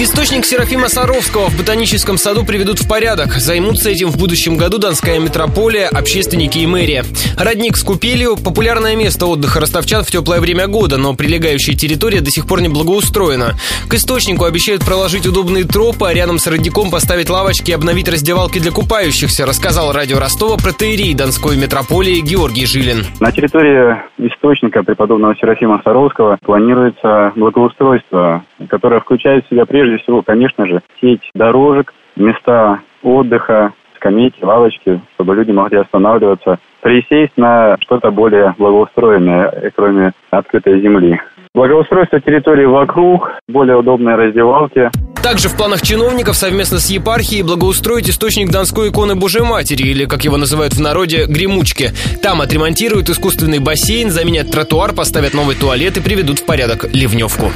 Источник Серафима Саровского в ботаническом саду приведут в порядок. Займутся этим в будущем году Донская метрополия, общественники и мэрия. Родник с купелью – популярное место отдыха ростовчан в теплое время года, но прилегающая территория до сих пор не благоустроена. К источнику обещают проложить удобные тропы, а рядом с родником поставить лавочки и обновить раздевалки для купающихся, рассказал радио Ростова протеерей Донской метрополии Георгий Жилин. На территории источника преподобного Серафима Саровского планируется благоустройство, которое включает в себя прежде всего, конечно же, сеть дорожек, места отдыха, скамейки, лавочки, чтобы люди могли останавливаться, присесть на что-то более благоустроенное, кроме открытой земли. Благоустройство территории вокруг, более удобные раздевалки. Также в планах чиновников совместно с епархией благоустроить источник Донской иконы Божьей Матери, или, как его называют в народе, гремучки. Там отремонтируют искусственный бассейн, заменят тротуар, поставят новый туалет и приведут в порядок ливневку.